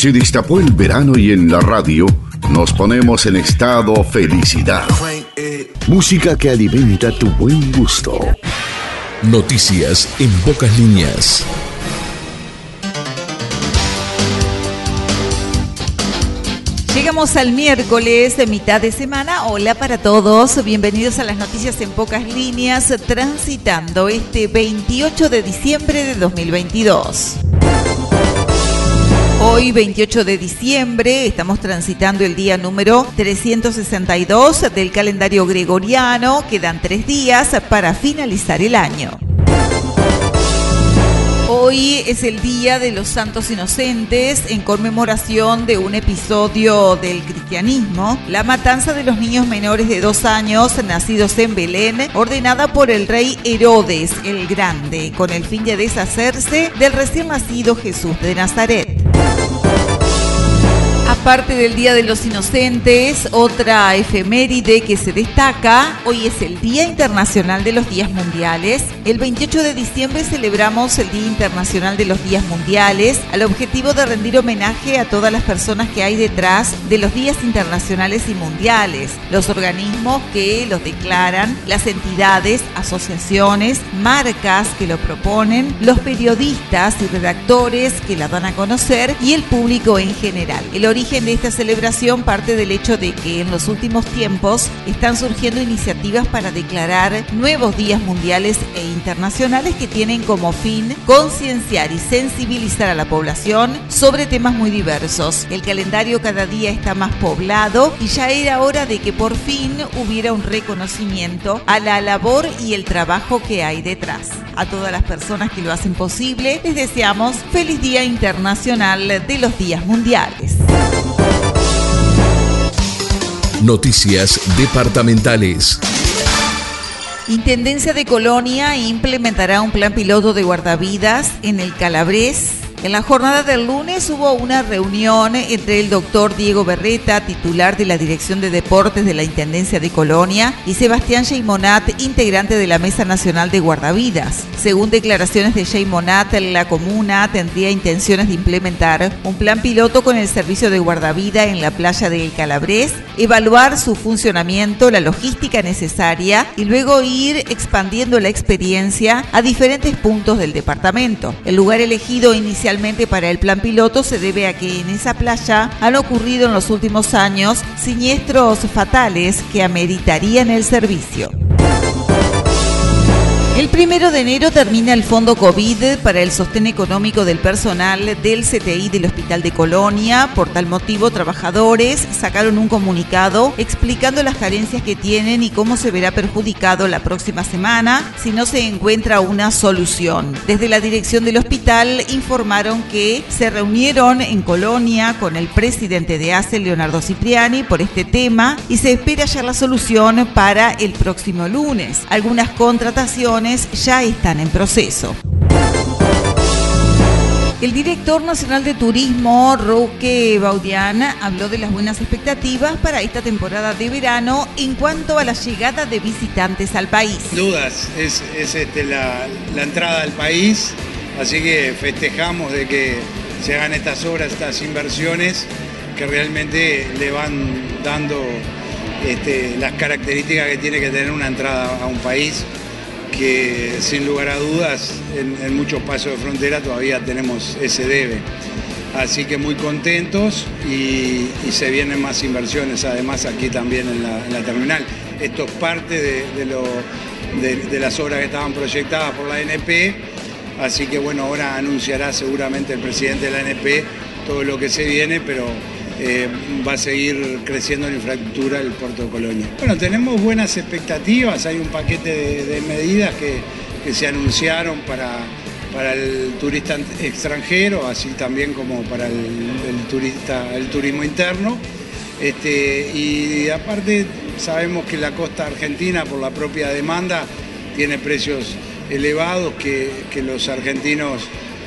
Se destapó el verano y en la radio nos ponemos en estado felicidad. Música que alimenta tu buen gusto. Noticias en pocas líneas. Llegamos al miércoles de mitad de semana. Hola para todos. Bienvenidos a las noticias en pocas líneas, transitando este 28 de diciembre de 2022. Hoy, 28 de diciembre, estamos transitando el día número 362 del calendario gregoriano. Quedan tres días para finalizar el año. Hoy es el Día de los Santos Inocentes en conmemoración de un episodio del cristianismo, la matanza de los niños menores de dos años nacidos en Belén, ordenada por el rey Herodes el Grande, con el fin de deshacerse del recién nacido Jesús de Nazaret. Aparte del Día de los Inocentes, otra efeméride que se destaca, hoy es el Día Internacional de los Días Mundiales. El 28 de diciembre celebramos el Día Internacional de los Días Mundiales al objetivo de rendir homenaje a todas las personas que hay detrás de los días internacionales y mundiales, los organismos que los declaran, las entidades, asociaciones, marcas que lo proponen, los periodistas y redactores que la dan a conocer y el público en general. El origen de esta celebración parte del hecho de que en los últimos tiempos están surgiendo iniciativas para declarar nuevos días mundiales e internacionales que tienen como fin concienciar y sensibilizar a la población sobre temas muy diversos. El calendario cada día está más poblado y ya era hora de que por fin hubiera un reconocimiento a la labor y el trabajo que hay detrás. A todas las personas que lo hacen posible, les deseamos feliz Día Internacional de los Días Mundiales. Noticias departamentales. Intendencia de Colonia implementará un plan piloto de guardavidas en el Calabrés en la jornada del lunes hubo una reunión entre el doctor Diego Berreta, titular de la Dirección de Deportes de la Intendencia de Colonia, y Sebastián Sheymonat, integrante de la Mesa Nacional de Guardavidas. Según declaraciones de Sheymonat, la comuna tendría intenciones de implementar un plan piloto con el servicio de guardavida en la playa del Calabrés, evaluar su funcionamiento, la logística necesaria y luego ir expandiendo la experiencia a diferentes puntos del departamento. El lugar elegido inicialmente para el plan piloto se debe a que en esa playa han ocurrido en los últimos años siniestros fatales que ameritarían el servicio. El primero de enero termina el fondo COVID para el sostén económico del personal del CTI del Hospital de Colonia. Por tal motivo, trabajadores sacaron un comunicado explicando las carencias que tienen y cómo se verá perjudicado la próxima semana si no se encuentra una solución. Desde la dirección del hospital informaron que se reunieron en Colonia con el presidente de ACE, Leonardo Cipriani, por este tema y se espera hallar la solución para el próximo lunes. Algunas contrataciones ya están en proceso. El director nacional de turismo, Roque Baudiana, habló de las buenas expectativas para esta temporada de verano en cuanto a la llegada de visitantes al país. Dudas, es, este, la, entrada al país, así que festejamos de que se hagan estas obras, estas inversiones que realmente le van dando este, las características que tiene que tener una entrada a un país que sin lugar a dudas en, muchos pasos de frontera todavía tenemos ese debe. Así que muy contentos y, se vienen más inversiones además aquí también en la, terminal. Esto es parte de, las obras que estaban proyectadas por la ANP, así que bueno, ahora anunciará seguramente el presidente de la ANP todo lo que se viene, pero eh, va a seguir creciendo la infraestructura del puerto de Colonia. Bueno, tenemos buenas expectativas, hay un paquete de, medidas que, se anunciaron para, para el turista extranjero, así también como para el, turista, el turismo interno. Este, y aparte sabemos que la costa argentina, por la propia demanda, tiene precios elevados que, los argentinos,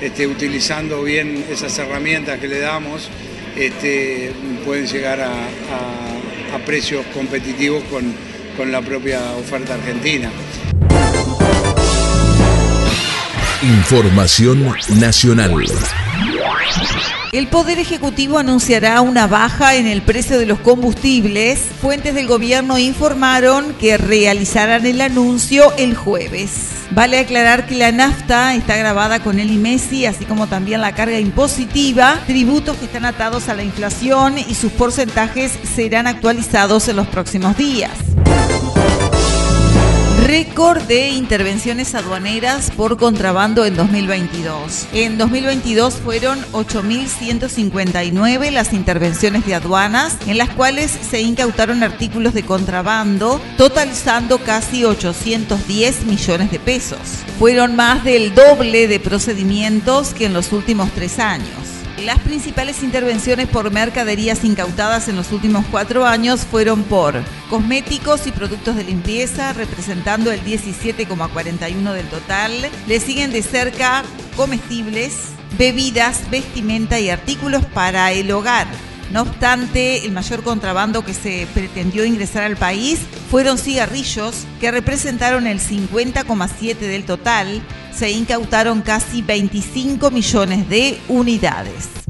este, utilizando bien esas herramientas que le damos, este, pueden llegar a, precios competitivos con, con la propia oferta argentina. Información nacional. El Poder Ejecutivo anunciará una baja en el precio de los combustibles. Fuentes del gobierno informaron que realizarán el anuncio el jueves. Vale aclarar que la nafta está grabada con el IMESI, así como también la carga impositiva, tributos que están atados a la inflación y sus porcentajes serán actualizados en los próximos días. Récord de intervenciones aduaneras por contrabando en 2022. En 2022 fueron 8.159 las intervenciones de aduanas, en las cuales se incautaron artículos de contrabando, totalizando casi 810 millones de pesos. Fueron más del doble de procedimientos que en los últimos tres años. Las principales intervenciones por mercaderías incautadas en los últimos cuatro años fueron por cosméticos y productos de limpieza, representando el 17,41 del total. Le siguen de cerca comestibles, bebidas, vestimenta y artículos para el hogar. No obstante, el mayor contrabando que se pretendió ingresar al país fueron cigarrillos, que representaron el 50,7 del total. Se incautaron casi 25 millones de unidades.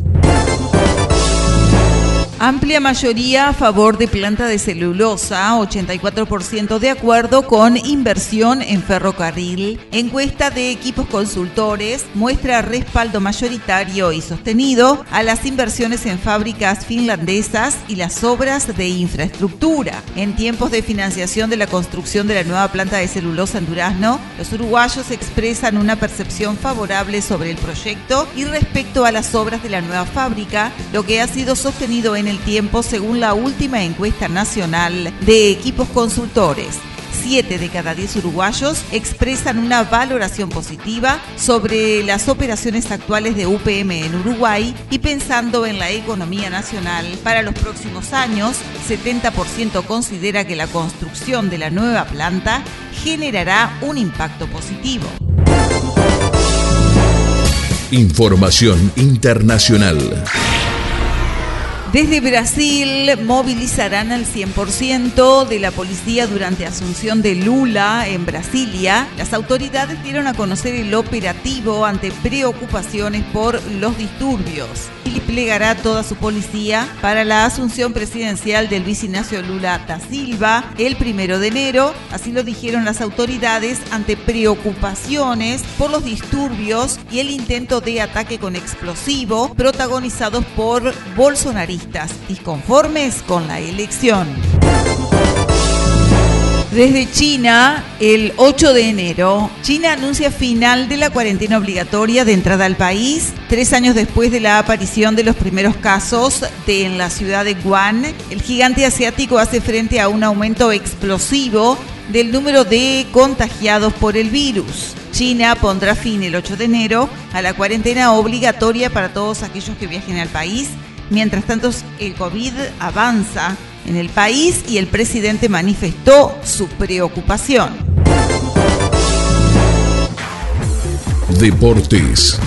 Amplia mayoría a favor de planta de celulosa, 84% de acuerdo con inversión en ferrocarril. Encuesta de equipos consultores muestra respaldo mayoritario y sostenido a las inversiones en fábricas finlandesas y las obras de infraestructura. En tiempos de financiación de la construcción de la nueva planta de celulosa en Durazno, los uruguayos expresan una percepción favorable sobre el proyecto y respecto a las obras de la nueva fábrica, lo que ha sido sostenido en el tiempo según la última encuesta nacional de equipos consultores. Siete de cada diez uruguayos expresan una valoración positiva sobre las operaciones actuales de UPM en Uruguay y pensando en la economía nacional para los próximos años, 70% considera que la construcción de la nueva planta generará un impacto positivo. Información internacional. Desde Brasil movilizarán al 100% de la policía durante Asunción de Lula en Brasilia. Las autoridades dieron a conocer el operativo ante preocupaciones por los disturbios y plegará toda su policía para la asunción presidencial del vicinacio Lula da Silva el primero de enero. Así lo dijeron las autoridades ante preocupaciones por los disturbios y el intento de ataque con explosivo protagonizados por bolsonaristas disconformes con la elección. Desde China, el 8 de enero, China anuncia final de la cuarentena obligatoria de entrada al país, tres años después de la aparición de los primeros casos en la ciudad de Wuhan. El gigante asiático hace frente a un aumento explosivo del número de contagiados por el virus. China pondrá fin el 8 de enero a la cuarentena obligatoria para todos aquellos que viajen al país Mientras tanto, el COVID avanza en el país y el presidente manifestó su preocupación. Deportes.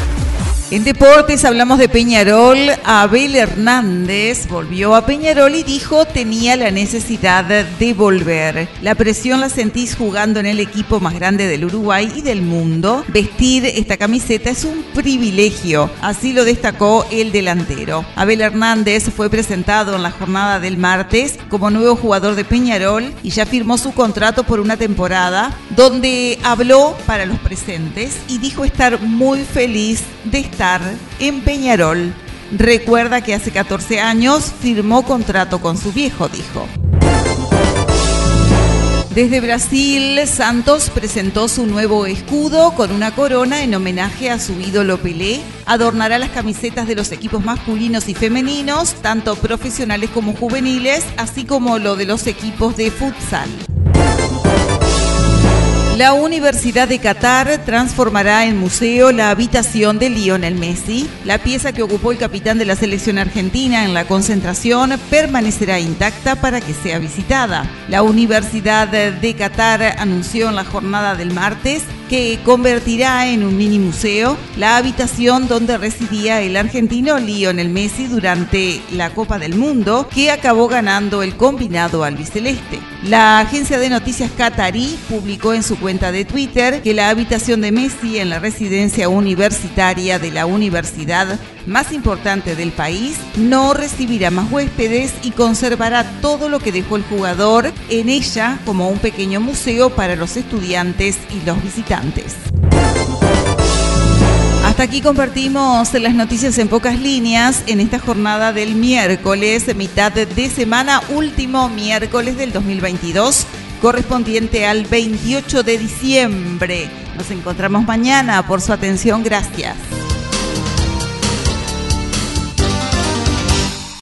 En deportes hablamos de Peñarol. Abel Hernández volvió a Peñarol y dijo tenía la necesidad de volver. La presión la sentís jugando en el equipo más grande del Uruguay y del mundo. Vestir esta camiseta es un privilegio, así lo destacó el delantero. Abel Hernández fue presentado en la jornada del martes como nuevo jugador de Peñarol y ya firmó su contrato por una temporada donde habló para los presentes y dijo estar muy feliz de estar en Peñarol. Recuerda que hace 14 años firmó contrato con su viejo, dijo. Desde Brasil, Santos presentó su nuevo escudo con una corona en homenaje a su ídolo Pelé. Adornará las camisetas de los equipos masculinos y femeninos, tanto profesionales como juveniles, así como lo de los equipos de futsal. La Universidad de Qatar transformará en museo la habitación de Lionel Messi. La pieza que ocupó el capitán de la selección argentina en la concentración permanecerá intacta para que sea visitada. La Universidad de Qatar anunció en la jornada del martes que convertirá en un mini museo la habitación donde residía el argentino Lionel Messi durante la Copa del Mundo, que acabó ganando el combinado albiceleste. La agencia de noticias Qatarí publicó en su cuenta de Twitter que la habitación de Messi en la residencia universitaria de la Universidad más importante del país, no recibirá más huéspedes y conservará todo lo que dejó el jugador en ella como un pequeño museo para los estudiantes y los visitantes. Hasta aquí compartimos las noticias en pocas líneas en esta jornada del miércoles, mitad de semana, último miércoles del 2022, correspondiente al 28 de diciembre. Nos encontramos mañana. Por su atención, gracias.